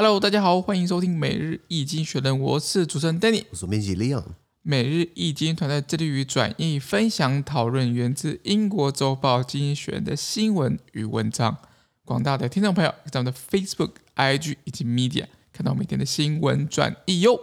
Hello，大家好，欢迎收听每日易经学人，我是主持人 Danny，我是编辑 Leon。每日易经团队致力于转译、分享、讨论源自英国周报《经济学人》的新闻与文章。广大的听众朋友，在我们的 Facebook、IG 以及 Media 看到每天的新闻转译哟。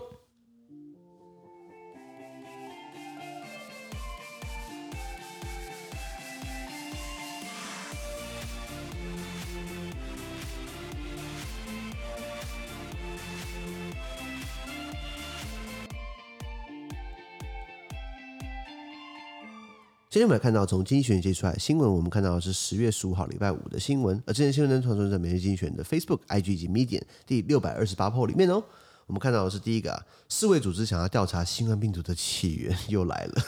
今天我们来看到从经济学人接出来的新闻，我们看到的是十月十五号礼拜五的新闻，而这些新闻呢，传送在每日经济学人的 Facebook、IG 以及 Medium 第六百二十八 po 里面哦。我们看到的是第一个啊，世卫组织想要调查新冠病毒的起源 又来了。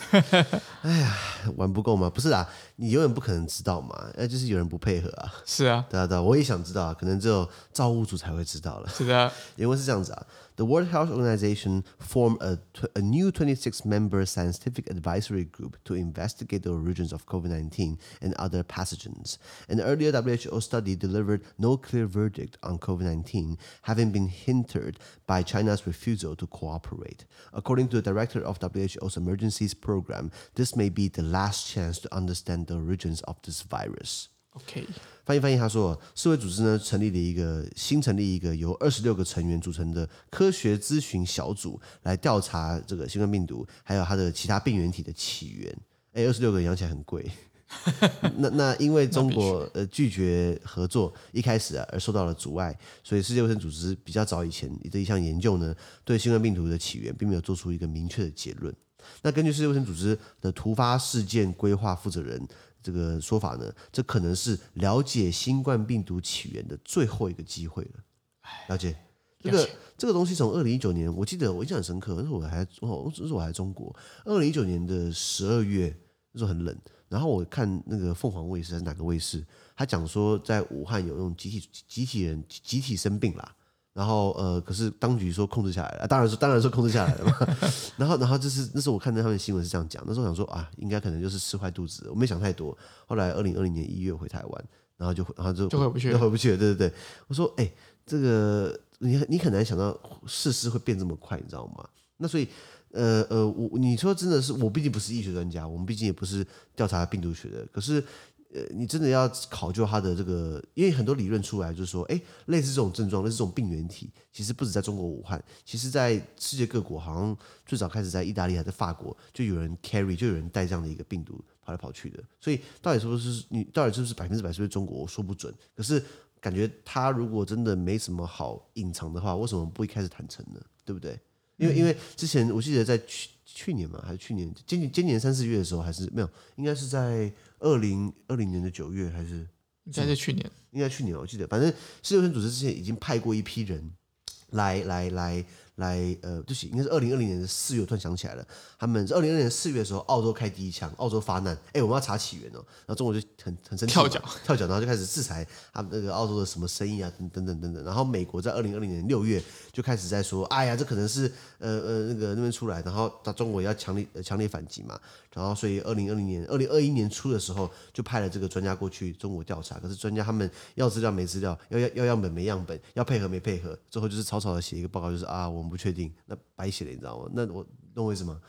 哎呀，玩不够吗？不是啊，你永远不可能知道嘛，那就是有人不配合啊。是啊，对啊，对啊，我也想知道啊，可能只有造物主才会知道了。是的，因为是这样子啊。The World Health Organization formed a, new 26-member scientific advisory group to investigate the origins of COVID-19 and other pathogens. An earlier WHO study delivered no clear verdict on COVID-19, having been hindered by China's refusal to cooperate. According to the director of WHO's emergencies program, this may be the last chance to understand the origins of this virus. OK，翻译翻译，他说，世卫组织呢成立了一个新成立一个由二十六个成员组成的科学咨询小组，来调查这个新冠病毒还有它的其他病原体的起源。哎，二十六个养起来很贵。那那因为中国呃拒绝合作，一开始啊而受到了阻碍，所以世界卫生组织比较早以前的一项研究呢，对新冠病毒的起源并没有做出一个明确的结论。那根据世界卫生组织的突发事件规划负责人。这个说法呢，这可能是了解新冠病毒起源的最后一个机会了。了解这个这个东西，从二零一九年，我记得我印象很深刻，那时候我还哦，那时候我还在中国。二零一九年的十二月，那时候很冷，然后我看那个凤凰卫视还是哪个卫视，他讲说在武汉有那种集体集体人集体生病啦。然后呃，可是当局说控制下来了，啊、当然说当然说控制下来了嘛。然后然后就是那时候我看到他们新闻是这样讲，那时候想说啊，应该可能就是吃坏肚子，我没想太多。后来二零二零年一月回台湾，然后就然后就就回不去了，就回不去了。对对对，我说哎，这个你你很难想到世事会变这么快，你知道吗？那所以呃呃，我你说真的是我毕竟不是医学专家，我们毕竟也不是调查病毒学的，可是。呃，你真的要考究它的这个，因为很多理论出来就是说，哎，类似这种症状，类似这种病原体，其实不止在中国武汉，其实在世界各国，好像最早开始在意大利还是法国，就有人 carry，就有人带这样的一个病毒跑来跑去的。所以到底是不是你，到底是不是百分之百是不是中国，我说不准。可是感觉他如果真的没什么好隐藏的话，为什么不一开始坦诚呢？对不对？因为因为之前我记得在去去年嘛，还是去年今年今年三四月的时候，还是没有，应该是在。二零二零年的九月还是应该是去年，应该去年我记得，反正世界卫生组织之前已经派过一批人来来来来，呃，就是应该是二零二零年的四月，我突然想起来了，他们是二零二零年四月的时候，澳洲开第一枪，澳洲发难，哎，我们要查起源哦，然后中国就很很生气，跳脚跳脚，然后就开始制裁他们那个澳洲的什么生意啊，等等等等等，然后美国在二零二零年六月就开始在说，哎呀，这可能是呃呃那个那边出来，然后到中国也要强烈强烈反击嘛。然后，所以二零二零年、二零二一年初的时候，就派了这个专家过去中国调查。可是专家他们要资料没资料，要要要样本没样本，要配合没配合，最后就是草草的写一个报告，就是啊，我们不确定，那白写了，你知道吗？那我。懂我意思吗？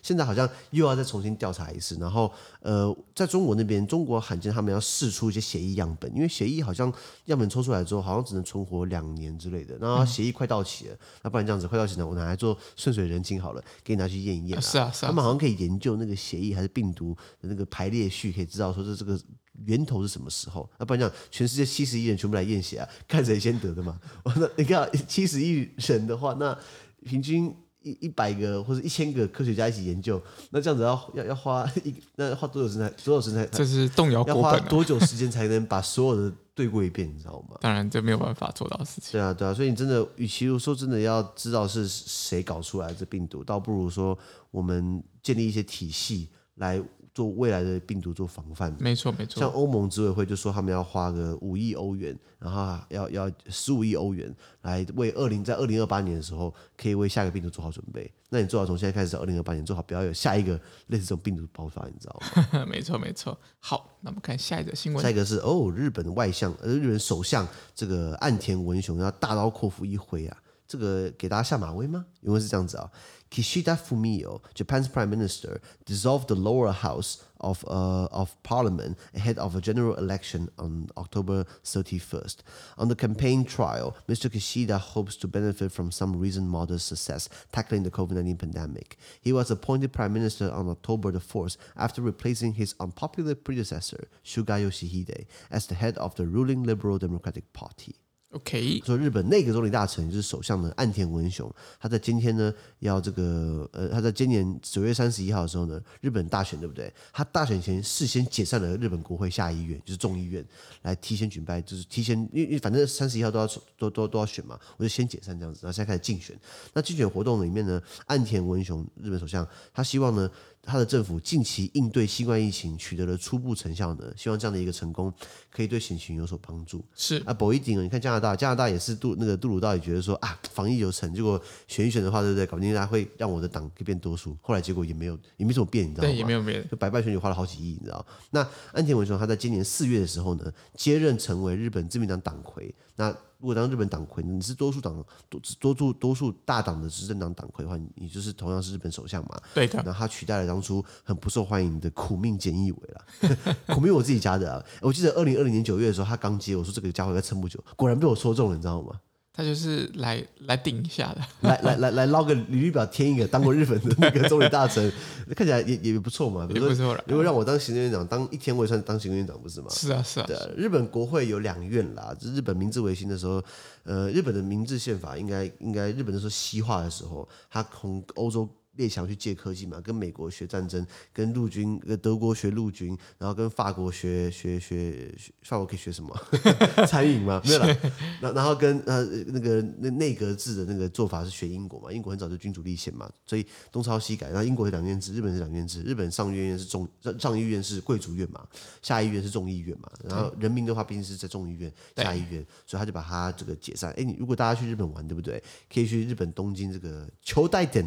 现在好像又要再重新调查一次，然后呃，在中国那边，中国罕见他们要试出一些协议样本，因为协议好像样本抽出来之后，好像只能存活两年之类的。然后血液快到期了，那不然这样子快到期了，我拿来做顺水人情好了，给你拿去验一验啊。是啊，是啊。他们好像可以研究那个协议还是病毒的那个排列序，可以知道说这这个源头是什么时候。那不然讲，全世界七十亿人全部来验血啊，看谁先得的嘛。那你看七十亿人的话，那平均。一一百个或者一千个科学家一起研究，那这样子要要要花一那要花多久时间？多少时间？这是动摇。要花多久时间才能把所有的对过一遍？你知道吗？当然，这没有办法做到的事情。对啊，对啊，所以你真的，与其说真的要知道是谁搞出来的这病毒，倒不如说我们建立一些体系来做未来的病毒做防范。没错没错。像欧盟执委会就说他们要花个五亿欧元，然后要要十五亿欧元来为二零在二零二八年的时候可以为下一个病毒做好准备。那你最好从现在开始到二零二八年做好，不要有下一个类似这种病毒爆发，你知道吗？没错没错。好，那我们看下一个新闻。下一个是哦，日本的外相呃，日本首相这个岸田文雄要大刀阔斧一挥啊。这个给大家下马威吗？因为是这样子啊，Kishida Fumio, Japan's Prime Minister, dissolved the lower house of uh of Parliament ahead of a general election on October 31st. On the campaign trial, Mr. Kishida hopes to benefit from some recent modest success tackling the COVID-19 pandemic. He was appointed Prime Minister on October the 4th after replacing his unpopular predecessor, Suga Yoshihide, as the head of the ruling Liberal Democratic Party. OK，说日本内阁总理大臣就是首相的岸田文雄，他在今天呢要这个呃，他在今年九月三十一号的时候呢，日本大选对不对？他大选前事先解散了日本国会下议院，就是众议院，来提前举办，就是提前，因为反正三十一号都要都都都要选嘛，我就先解散这样子，然后现在开始竞选。那竞选活动里面呢，岸田文雄日本首相，他希望呢。他的政府近期应对新冠疫情取得了初步成效呢，希望这样的一个成功可以对险情有所帮助。是啊，不一定，你看加拿大，加拿大也是杜那个杜鲁道也觉得说啊，防疫有成，结果选一选的话，对不对？搞不定他会让我的党变多数，后来结果也没有，也没怎么变，你知道吗？对，也没有变，就白白选举花了好几亿，你知道？那安田文雄他在今年四月的时候呢，接任成为日本自民党党魁。那如果当日本党魁，你是多数党多多数多数大党的执政党党魁的话，你就是同样是日本首相嘛？对的。然后他取代了当初很不受欢迎的苦命菅义伟了。苦命我自己加的啊！我记得二零二零年九月的时候，他刚接，我说这个家伙应该撑不久，果然被我说中了，你知道吗？他就是来来顶一下的，来来来来捞个履历表，填一个当过日本的那个总理大臣，看起来也也不错嘛。比如说，不错，如果让我当行政院长，当一天我也算当行政院长，不是吗？是啊，是啊。对啊，日本国会有两院啦。就日本明治维新的时候，呃，日本的明治宪法应该应该日本那时候西化的时候，他从欧洲。列强去借科技嘛，跟美国学战争，跟陆军，跟德国学陆军，然后跟法国学学学学，法国可以学什么？餐饮吗？没有啦。然然后跟呃那个那内阁制的那个做法是学英国嘛，英国很早就君主立宪嘛，所以东抄西改。然后英国是两院制，日本是两院制，日本上议院是众上议院是贵族院嘛，下议院是众议院嘛。然后人民的话毕竟是在众议院下议院，所以他就把它这个解散。哎，你如果大家去日本玩，对不对？可以去日本东京这个秋代店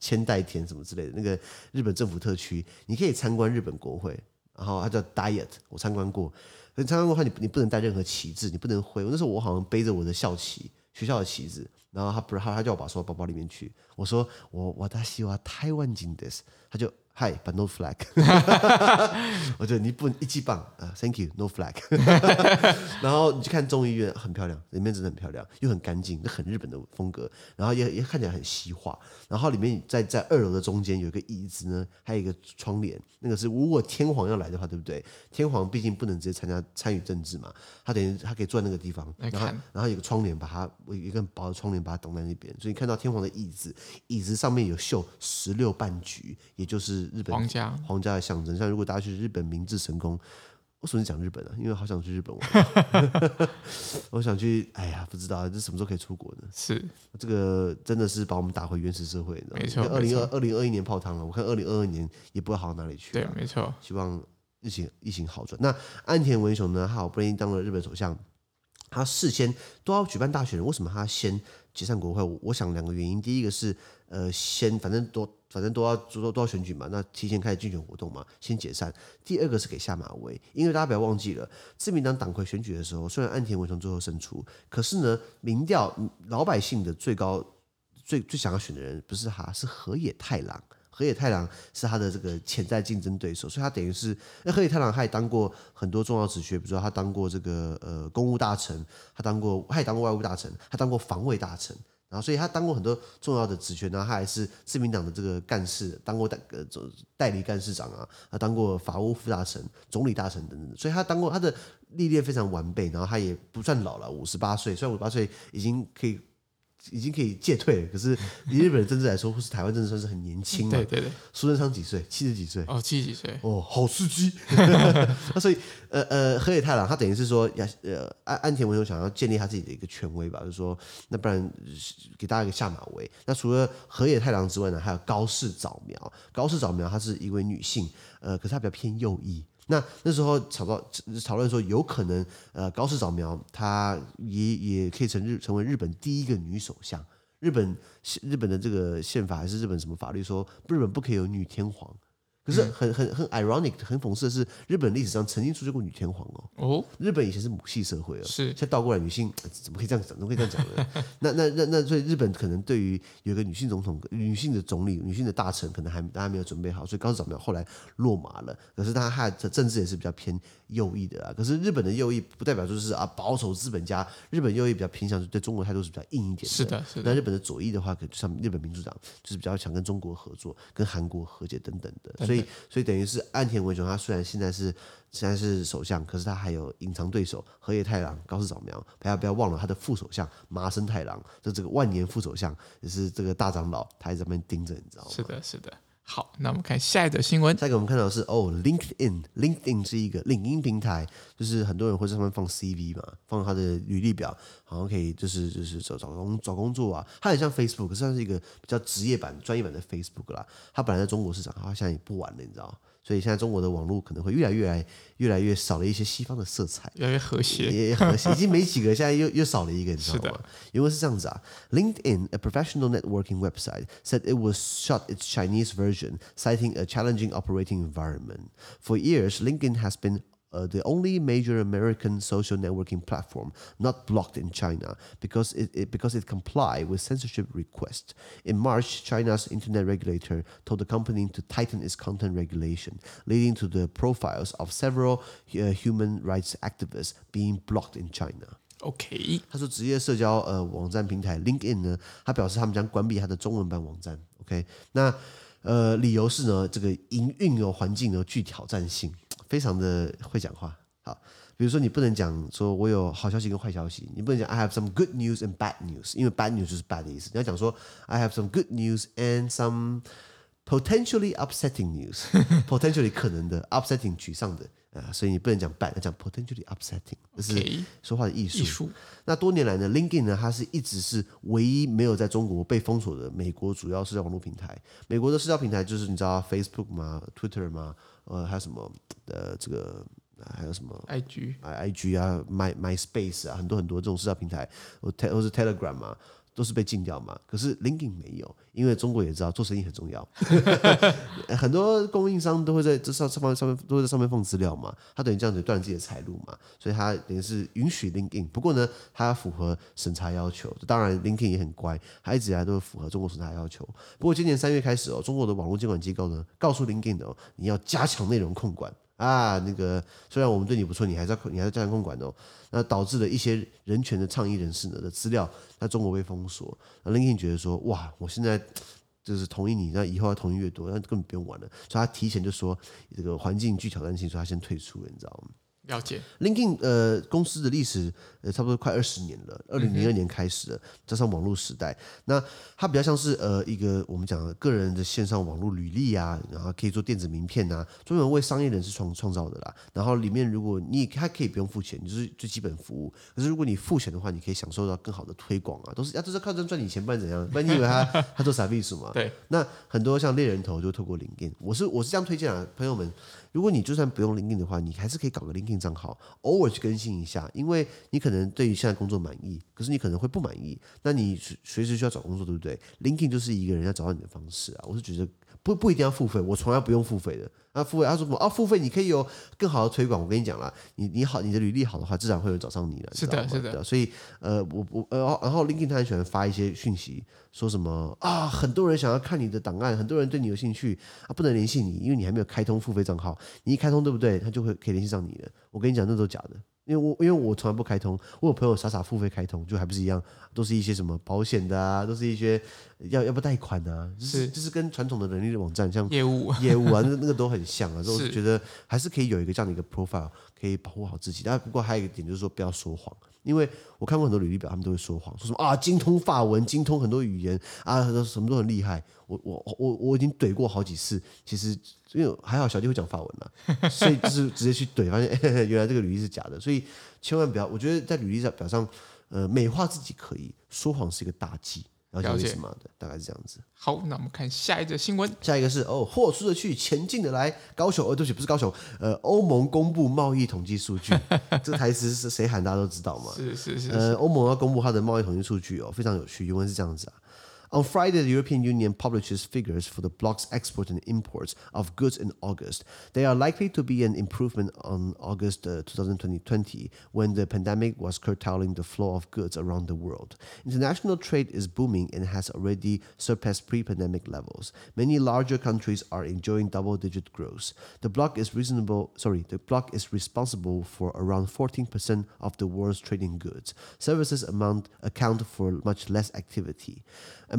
签。代田什么之类的，那个日本政府特区，你可以参观日本国会，然后它叫 Diet，我参观过。你参观过的话，你你不能带任何旗帜，你不能挥。那时候我好像背着我的校旗，学校的旗帜，然后他不是他他叫我把收到包包里面去。我说我我大希望台湾金的，他就。Hi, but no flag。我觉得你不能一记棒啊，Thank you, no flag。然后你去看众议院，很漂亮，里面真的很漂亮，又很干净，那很日本的风格。然后也也看起来很西化。然后里面在在二楼的中间有一个椅子呢，还有一个窗帘，那个是如果天皇要来的话，对不对？天皇毕竟不能直接参加参与政治嘛，他等于他可以坐在那个地方，然后然后有个窗帘把它，有一个很薄的窗帘把它挡在那边，所以你看到天皇的椅子，椅子上面有绣十六半菊，也就是。日本皇家皇家的象征，像如果大家去日本明治神宫，为什么讲日本啊？因为好想去日本玩，我想去，哎呀，不知道这什么时候可以出国呢？是这个真的是把我们打回原始社会，没错。二零二二零二一年泡汤了，我看二零二二年也不会好到哪里去。对，没错。希望疫情疫情好转。那岸田文雄呢？他好不容易当了日本首相，他事先都要举办大选，为什么他先解散国会？我，我想两个原因，第一个是呃，先反正都。反正都要都都要选举嘛，那提前开始竞选活动嘛，先解散。第二个是给下马威，因为大家不要忘记了，自民党党魁选举的时候，虽然岸田文雄最后胜出，可是呢，民调老百姓的最高最最想要选的人不是他，是河野太郎。河野太郎是他的这个潜在竞争对手，所以他等于是那河野太郎他也当过很多重要职缺，比如说他当过这个呃公务大臣，他当过他也当过外务大臣，他当过防卫大臣。然后，所以他当过很多重要的职权，然后他还是自民党的这个干事，当过代呃代理干事长啊，他当过法务副大臣、总理大臣等等，所以他当过他的历练非常完备，然后他也不算老了，五十八岁，虽然五十八岁已经可以已经可以戒退了，可是 以日本的政治来说，或是台湾政治算是很年轻嘛。对对对，苏贞昌几岁？七十几岁。哦，七十几岁。哦，好刺激。那 所以，呃呃，河野太郎他等于是说，要呃安安田文雄想要建立他自己的一个权威吧，就是说，那不然给大家一个下马威。那除了河野太郎之外呢，还有高市早苗。高市早苗她是一位女性，呃，可是她比较偏右翼。那那时候讨论讨论说，有可能呃高市早苗她也也可以成日成为日本第一个女首相。日本日本的这个宪法还是日本什么法律说日本不可以有女天皇。可是很很很 ironic，很讽刺的是，日本历史上曾经出现过女天皇哦。哦，日本以前是母系社会哦，是现在倒过来，女性怎么可以这样讲？怎么可以这样讲呢？那那那那，所以日本可能对于有一个女性总统、女性的总理、女性的大臣，可能还大家没有准备好，所以高市早苗后来落马了。可是他他的政治也是比较偏右翼的啊。可是日本的右翼不代表就是啊保守资本家，日本右翼比较偏向是对中国态度是比较硬一点的。是的，是的。那日本的左翼的话，可能像日本民主党就是比较想跟中国合作、跟韩国和解等等的。所以，所以等于是岸田文雄，他虽然现在是现在是首相，可是他还有隐藏对手河野太郎、高市早苗，不要不要忘了他的副首相麻生太郎，这这个万年副首相也是这个大长老，他还在那边盯着，你知道吗？是的，是的。好，那我们看下一则新闻。下一个我们看到的是哦，LinkedIn，LinkedIn 是一个领英平台，就是很多人会在上面放 CV 嘛，放他的履历表，好像可以就是就是找找工找工作啊。它很像 Facebook，算是一个比较职业版、专业版的 Facebook 啦。它本来在中国市场，它现在也不玩了，你知道吗。所以现在中国的网络可能会越来越来越来越少了一些西方的色彩，越来越和谐，也和谐，已经没几个，现在又又少了一个，你知道吗？因为是这样子啊，LinkedIn, a professional networking website, said it will shut its Chinese version, citing a challenging operating environment. For years, LinkedIn has been Uh, the only major American social networking platform not blocked in China because it, it because it complied with censorship requests. In March, China's internet regulator told the company to tighten its content regulation, leading to the profiles of several uh, human rights activists being blocked in China. OK，他说职业社交呃网站平台 LinkedIn 呢，他表示他们将关闭他的中文版网站。OK，那呃理由是呢，这个营运哦环境呢具挑战性。 非常的会讲话，好，比如说你不能讲说我有好消息跟坏消息，你不能讲 I have some good news and bad news，因为 bad news 就是 bad 的意思。你要讲说 I have some good news and some potentially upsetting news，potentially 可能的 upsetting 沮丧的啊，所以你不能讲 bad，要讲 potentially upsetting，这是说话的艺术。艺术。那多年来呢，LinkedIn 呢，它是一直是唯一没有在中国被封锁的美国主要社交网络平台。美国的社交平台就是你知道 Facebook 吗？Twitter 吗？呃，还有什么呃，这个还有什么？I G I G 啊，My MySpace 啊，很多很多这种社交平台，或 Te 或是 Telegram 嘛，都是被禁掉嘛。可是 LinkedIn 没有，因为中国也知道做生意很重要，很多供应商都会在这上上方上面都会在上面放资料嘛。他等于这样子断自己的财路嘛，所以他等于是允许 LinkedIn。不过呢，他符合审查要求。当然，LinkedIn 也很乖，他一直以来都是符合中国审查要求。不过今年三月开始哦，中国的网络监管机构呢，告诉 LinkedIn 哦，你要加强内容控管。啊，那个虽然我们对你不错，你还是要你还是加强控管哦。那导致了一些人权的倡议人士呢的资料在中国被封锁。那 Linkin 觉得说，哇，我现在就是同意你，那以后要同意越多，那根本不用玩了。所以他提前就说这个环境具挑战性，所以他先退出了，你知道吗？了解，LinkedIn 呃公司的历史呃差不多快二十年了，二零零二年开始了，加上网络时代，那它比较像是呃一个我们讲的个人的线上网络履历啊，然后可以做电子名片呐、啊，专门为商业人士创创造的啦。然后里面如果你它可以不用付钱，就是最基本服务。可是如果你付钱的话，你可以享受到更好的推广啊，都是啊，都是靠这赚你钱，不然怎样？不然你以为他他做啥秘书嘛？对。那很多像猎人头就透过 LinkedIn，我是我是这样推荐啊，朋友们。如果你就算不用 LinkedIn 的话，你还是可以搞个 LinkedIn 账号，偶尔去更新一下，因为你可能对于现在工作满意，可是你可能会不满意，那你随随时需要找工作，对不对？LinkedIn 就是一个人要找到你的方式啊，我是觉得不不一定要付费，我从来不用付费的。啊，付费，他说什么？啊，付费你可以有更好的推广。我跟你讲啦，你你好，你的履历好的话，自然会有人找上你的。是的，是的。所以呃，我我呃，然后 LinkedIn 他很喜欢发一些讯息，说什么啊，很多人想要看你的档案，很多人对你有兴趣啊，不能联系你，因为你还没有开通付费账号。你一开通，对不对？他就会可以联系上你的。我跟你讲，那都是假的。因为我因为我从来不开通，我有朋友傻傻付费开通，就还不是一样，都是一些什么保险的啊，都是一些要要不贷款啊，就是，是就是跟传统的人力的网站像业务业务啊，那那个都很像啊，所以我觉得还是可以有一个这样的一个 profile，可以保护好自己。但不过还有一个点就是说不要说谎。因为我看过很多履历表，他们都会说谎，说什么啊精通法文，精通很多语言啊，什么都很厉害。我我我我已经怼过好几次，其实因为还好小弟会讲法文了，所以就是直接去怼，发现 原来这个履历是假的。所以千万不要，我觉得在履历上表上，呃，美化自己可以，说谎是一个大忌。了解。什么的，大概是这样子。好，那我们看下一则新闻。下一个是哦，豁出的去，前进的来。高雄，哦，对不起，不是高雄，呃，欧盟公布贸易统计数据。这台词是谁喊，大家都知道嘛？是是是，是。呃，欧盟要公布它的贸易统计数据哦，非常有趣。原文是这样子啊。On Friday, the European Union publishes figures for the bloc's export and imports of goods in August. They are likely to be an improvement on August uh, 2020, when the pandemic was curtailing the flow of goods around the world. International trade is booming and has already surpassed pre-pandemic levels. Many larger countries are enjoying double-digit growth. The bloc is reasonable. Sorry, the bloc is responsible for around 14% of the world's trading goods. Services amount account for much less activity.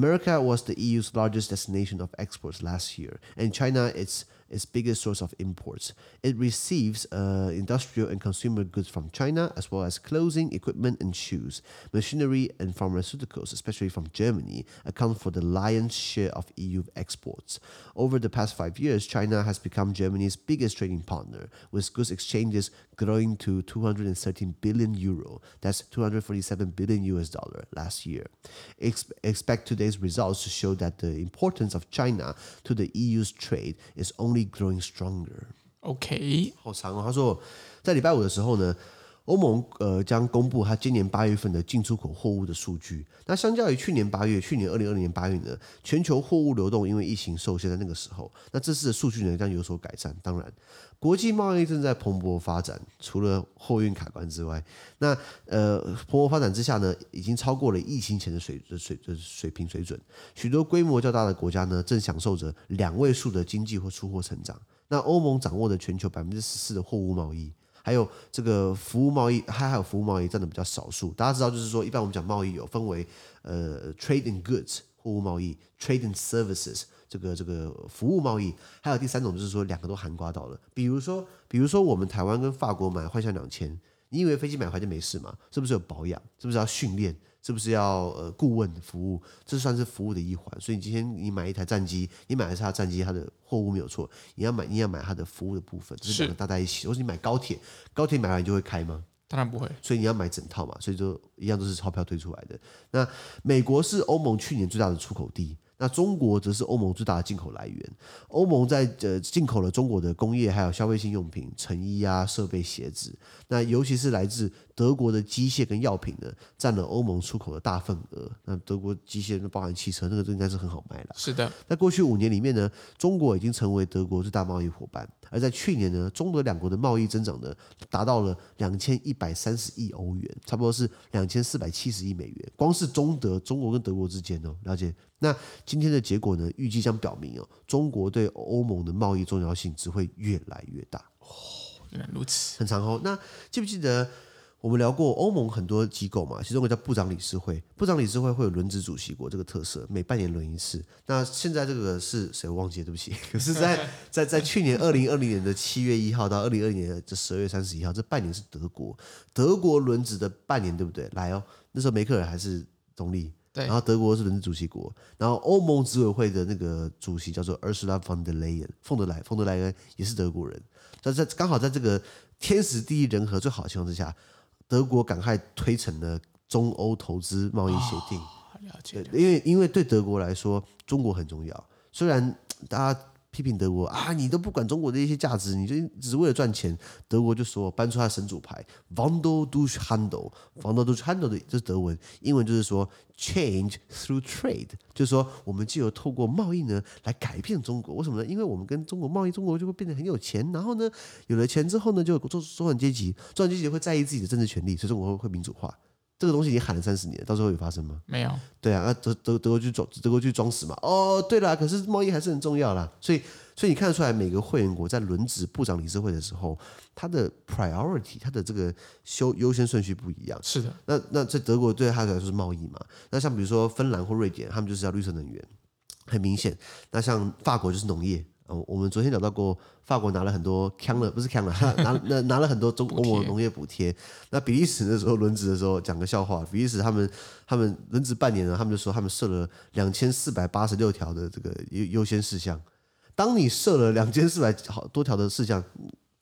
America was the EU's largest destination of exports last year, and China its its biggest source of imports. It receives uh, industrial and consumer goods from China, as well as clothing, equipment, and shoes. Machinery and pharmaceuticals, especially from Germany, account for the lion's share of EU exports. Over the past five years, China has become Germany's biggest trading partner, with goods exchanges growing to 213 billion euro. That's 247 billion US dollar last year. Ex- expect today's results to show that the importance of China to the EU's trade is only growing stronger. OK，好长哦。他说，在礼拜五的时候呢，欧盟呃将公布它今年八月份的进出口货物的数据。那相较于去年八月，去年二零二零年八月呢，全球货物流动因为疫情受限，在那个时候，那这次的数据呢将有所改善。当然，国际贸易正在蓬勃发展，除了货运卡关之外，那呃蓬勃发展之下呢，已经超过了疫情前的水的水的水平水准。许多规模较大的国家呢，正享受着两位数的经济或出货成长。那欧盟掌握的全球百分之十四的货物贸易，还有这个服务贸易，还还有服务贸易占的比较少数。大家知道，就是说，一般我们讲贸易有分为呃 trade in goods 货物贸易，trade in services 这个这个服务贸易，还有第三种就是说两个都涵盖到了。比如说，比如说我们台湾跟法国买换向两千，你以为飞机买回来就没事吗？是不是有保养？是不是要训练？是不是要呃顾问服务？这算是服务的一环。所以你今天你买一台战机，你买的是它战机，它的货物没有错。你要买，你要买它的服务的部分，这是两个搭在一起。或者你买高铁，高铁买完就会开吗？当然不会。所以你要买整套嘛。所以就一样都是钞票推出来的。那美国是欧盟去年最大的出口地。那中国则是欧盟最大的进口来源。欧盟在呃进口了中国的工业还有消费性用品、成衣啊、设备、鞋子。那尤其是来自德国的机械跟药品呢，占了欧盟出口的大份额。那德国机械包含汽车，那个都应该是很好卖了。是的，在过去五年里面呢，中国已经成为德国最大贸易伙伴。而在去年呢，中德两国的贸易增长呢，达到了两千一百三十亿欧元，差不多是两千四百七十亿美元。光是中德，中国跟德国之间哦，了解。那今天的结果呢，预计将表明哦，中国对欧盟的贸易重要性只会越来越大。哦，原来如此，很长哦。那记不记得？我们聊过欧盟很多机构嘛，其中一个叫部长理事会，部长理事会会有轮值主席国这个特色，每半年轮一次。那现在这个是谁？我忘记了，对不起。可是在，在在在去年二零二零年的七月一号到二零二零年的十二月三十一号，这半年是德国，德国轮值的半年，对不对？来哦，那时候梅克尔还是总理，对。然后德国是轮值主席国，然后欧盟执委会的那个主席叫做 Ursula von der Leyen，冯德莱，冯德莱恩也是德国人。在在刚好在这个天时地利人和最好的情况之下。德国赶快推成了中欧投资贸易协定，了解。因为因为对德国来说，中国很重要。虽然大家批评德国啊，你都不管中国的一些价值，你就只是为了赚钱。德国就说搬出他的神主牌，Wandel durch Handel，Wandel durch Handel 的这是德文，英文就是说。Change through trade，就是说，我们既有透过贸易呢来改变中国，为什么呢？因为我们跟中国贸易，中国就会变得很有钱，然后呢，有了钱之后呢，就有中中产阶级，中产阶级会在意自己的政治权利，所以中国会会民主化。这个东西已经喊了三十年，到时候有发生吗？没有。对啊，那德德德国去装德国去装死嘛？哦，对了，可是贸易还是很重要啦。所以所以你看得出来，每个会员国在轮值部长理事会的时候，它的 priority，它的这个优优先顺序不一样。是的。那那在德国对他来说是贸易嘛？那像比如说芬兰或瑞典，他们就是要绿色能源，很明显。那像法国就是农业。哦，我们昨天聊到过，法国拿了很多康了，不是康了，拿 拿拿了很多中欧盟的农业补贴。那比利时那时候轮值的时候讲个笑话，比利时他们他们轮值半年了，他们就说他们设了两千四百八十六条的这个优优先事项。当你设了两千四百好多条的事项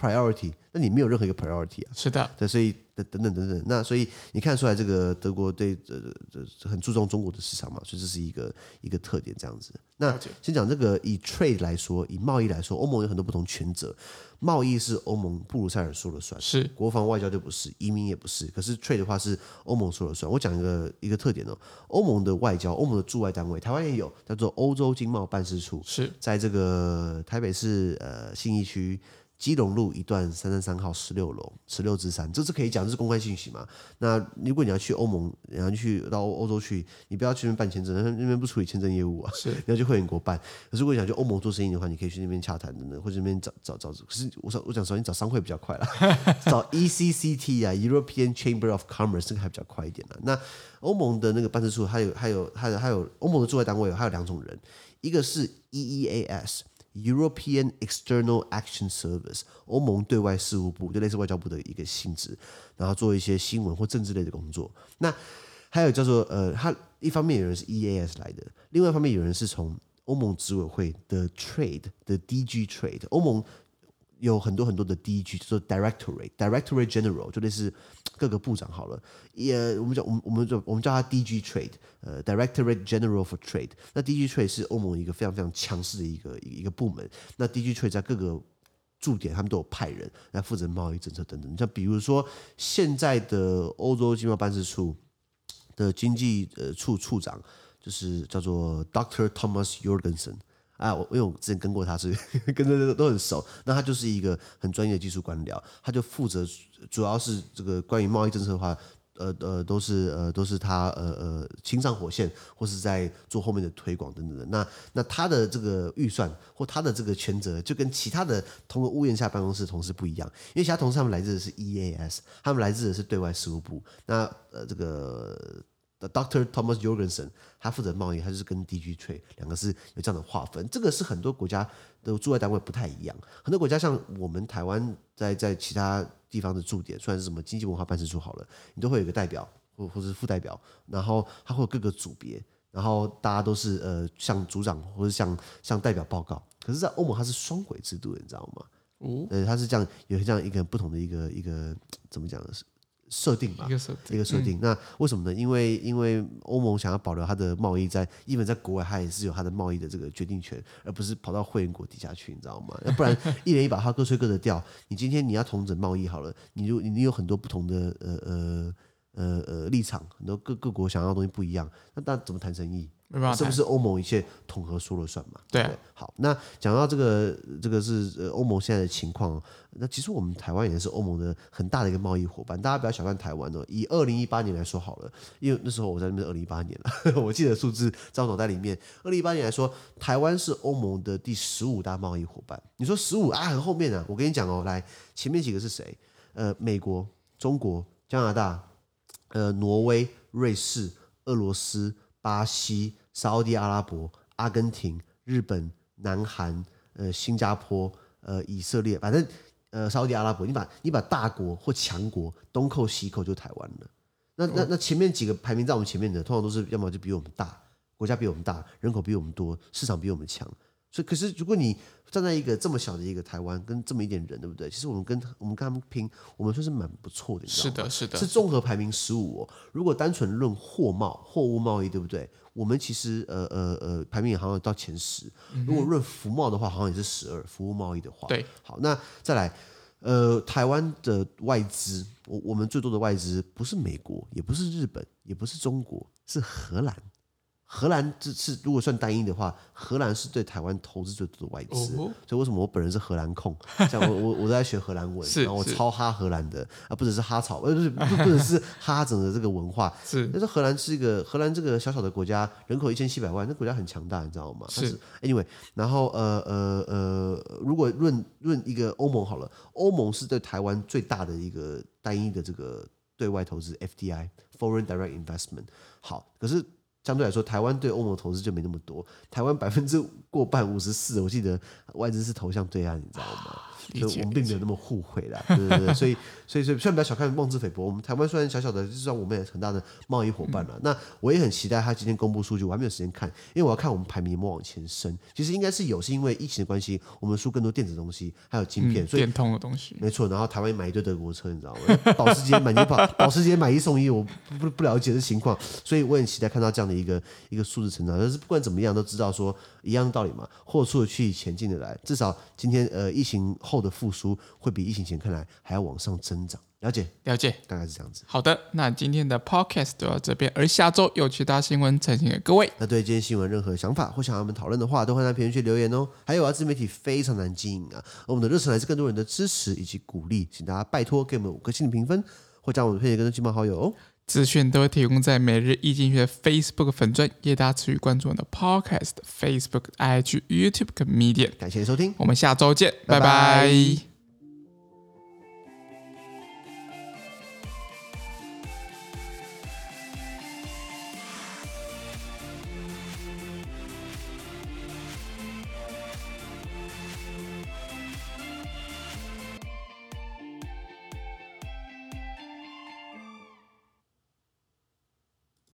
priority，那你没有任何一个 priority 啊。是的，对，所以。等等等等，那所以你看出来，这个德国对呃呃很注重中国的市场嘛，所以这是一个一个特点，这样子。那先讲这个以 trade 来说，以贸易来说，欧盟有很多不同权责，贸易是欧盟布鲁塞尔说了算，是国防外交就不是，移民也不是，可是 trade 的话是欧盟说了算。我讲一个一个特点哦，欧盟的外交，欧盟的驻外单位，台湾也有叫做欧洲经贸办事处，是在这个台北市呃信义区。基隆路一段三三三号十六楼十六之三，这是可以讲，这是公开信息嘛？那如果你要去欧盟，你要去到欧洲去，你不要去那边办签证，那边不处理签证业务啊。是，你要去会员国办。可是如果你想去欧盟做生意的话，你可以去那边洽谈的呢，或者那边找找找。可是我想我想说，你找商会比较快啦，找 ECCT 啊，European Chamber of Commerce 这个还比较快一点啦。那欧盟的那个办事处它有还有还有还有欧盟的驻外单位还有两种人，一个是 EEAS。European External Action Service，欧盟对外事务部，就类似外交部的一个性质，然后做一些新闻或政治类的工作。那还有叫做呃，他一方面有人是 EAS 来的，另外一方面有人是从欧盟执委会的 Trade 的 DG Trade，欧盟。有很多很多的 DG，就是 Directorate，Directorate General，就类似各个部长好了。也我们叫我们我们叫我们叫他 DG Trade，呃，Directorate General for Trade。那 DG Trade 是欧盟一个非常非常强势的一个一个部门。那 DG Trade 在各个驻点，他们都有派人来负责贸易政策等等。你像比如说现在的欧洲经贸办事处的经济呃处处长，就是叫做 Doctor Thomas Jorgensen。啊，我因为我之前跟过他，是 跟着都很熟。那他就是一个很专业的技术官僚，他就负责主要是这个关于贸易政策的话，呃呃，都是呃都是他呃呃亲上火线，或是在做后面的推广等等的。那那他的这个预算或他的这个权责，就跟其他的同个屋檐下办公室同事不一样，因为其他同事他们来自的是 EAS，他们来自的是对外事务部。那呃这个。Dr. Thomas Jorgensen，他负责贸易，他就是跟 DG Trade 两个是有这样的划分。这个是很多国家的驻外单位不太一样。很多国家像我们台湾，在在其他地方的驻点，虽然是什么经济文化办事处好了，你都会有一个代表或或者是副代表，然后他会有各个组别，然后大家都是呃向组长或者向向代表报告。可是，在欧盟它是双轨制度的，你知道吗？嗯，呃，它是这样有这样一个不同的一个一个怎么讲的是？设定嘛，一个设定，一个设定。那为什么呢？因为因为欧盟想要保留它的贸易在，因为在国外，它也是有它的贸易的这个决定权，而不是跑到会员国底下去，你知道吗？要不然一人一把它各吹各的调。你今天你要同整贸易好了，你就你有很多不同的呃呃呃呃立场，很多各各国想要的东西不一样，那那怎么谈生意？是不是欧盟一切统合说了算嘛？对，对，好，那讲到这个，这个是欧盟现在的情况。那其实我们台湾也是欧盟的很大的一个贸易伙伴。大家不要小看台湾哦。以二零一八年来说好了，因为那时候我在那边二零一八年了，我记得数字在我脑袋里面。二零一八年来说，台湾是欧盟的第十五大贸易伙伴。你说十五啊，很后面啊。我跟你讲哦，来前面几个是谁？呃，美国、中国、加拿大、呃，挪威、瑞士、俄罗斯、巴西。沙乌地阿拉伯、阿根廷、日本、南韩、呃、新加坡、呃、以色列，反正呃，沙乌地阿拉伯，你把你把大国或强国东扣西扣就台湾了。那那那前面几个排名在我们前面的，通常都是要么就比我们大，国家比我们大，人口比我们多，市场比我们强。所以，可是如果你站在一个这么小的一个台湾，跟这么一点人，对不对？其实我们跟我们跟他们拼，我们算是蛮不错的，是的，是的，是综合排名十五哦。如果单纯论货贸、货物贸易，对不对？我们其实呃呃呃，排名好像到前十。如果论服贸的话，好像也是十二。服务贸易的话，对。好，那再来，呃，台湾的外资，我我们最多的外资不是美国，也不是日本，也不是中国，是荷兰。荷兰这次如果算单一的话，荷兰是对台湾投资最多的外资，哦、所以为什么我本人是荷兰控？像我我我都在学荷兰文，然后我超哈荷兰的啊，不只是哈草，呃 不是不不只是哈整个这个文化，是。但是荷兰是一个荷兰这个小小的国家，人口一千七百万，那国家很强大，你知道吗？是。Anyway，然后呃呃呃，如果论论一个欧盟好了，欧盟是对台湾最大的一个单一的这个对外投资 FDI（Foreign Direct Investment）。好，可是。相对来说，台湾对欧盟投资就没那么多。台湾百分之过半五十四，我记得外资是投向对岸，你知道吗？所以我们并没有那么互惠啦，对对对。所以，所以，所以，虽然不要小看妄自菲薄，我们台湾虽然小小的，就算我们也很大的贸易伙伴了。嗯、那我也很期待他今天公布数据，我还没有时间看，因为我要看我们排名有没有往前升。其实应该是有，是因为疫情的关系，我们输更多电子东西，还有晶片，嗯、所以电通的东西。没错，然后台湾买一堆德国车，你知道吗？保时捷买一保，保时捷买一送一，我不不了解这情况，所以我很期待看到这样的一个一个数字成长。但是不管怎么样，都知道说一样的道理嘛，货出去，钱进得来。至少今天呃疫情后的复苏。会比疫情前看来还要往上增长，了解了解，大概是这样子。好的，那今天的 podcast 就到这边，而下周有其他新闻呈现给各位。那对今天新闻任何想法或想要我们讨论的话，都欢迎在评论区留言哦。还有啊，自媒体非常难经营啊，而我们的热忱来自更多人的支持以及鼓励，请大家拜托给我们五颗星的评分，或加我们推荐给更多亲朋好友哦。资讯都会提供在每日易经济学 Facebook 粉专，也大家持续关注我们的 Podcast、Facebook、IG、YouTube 跟 Media。感谢收听，我们下周见，拜拜。拜拜。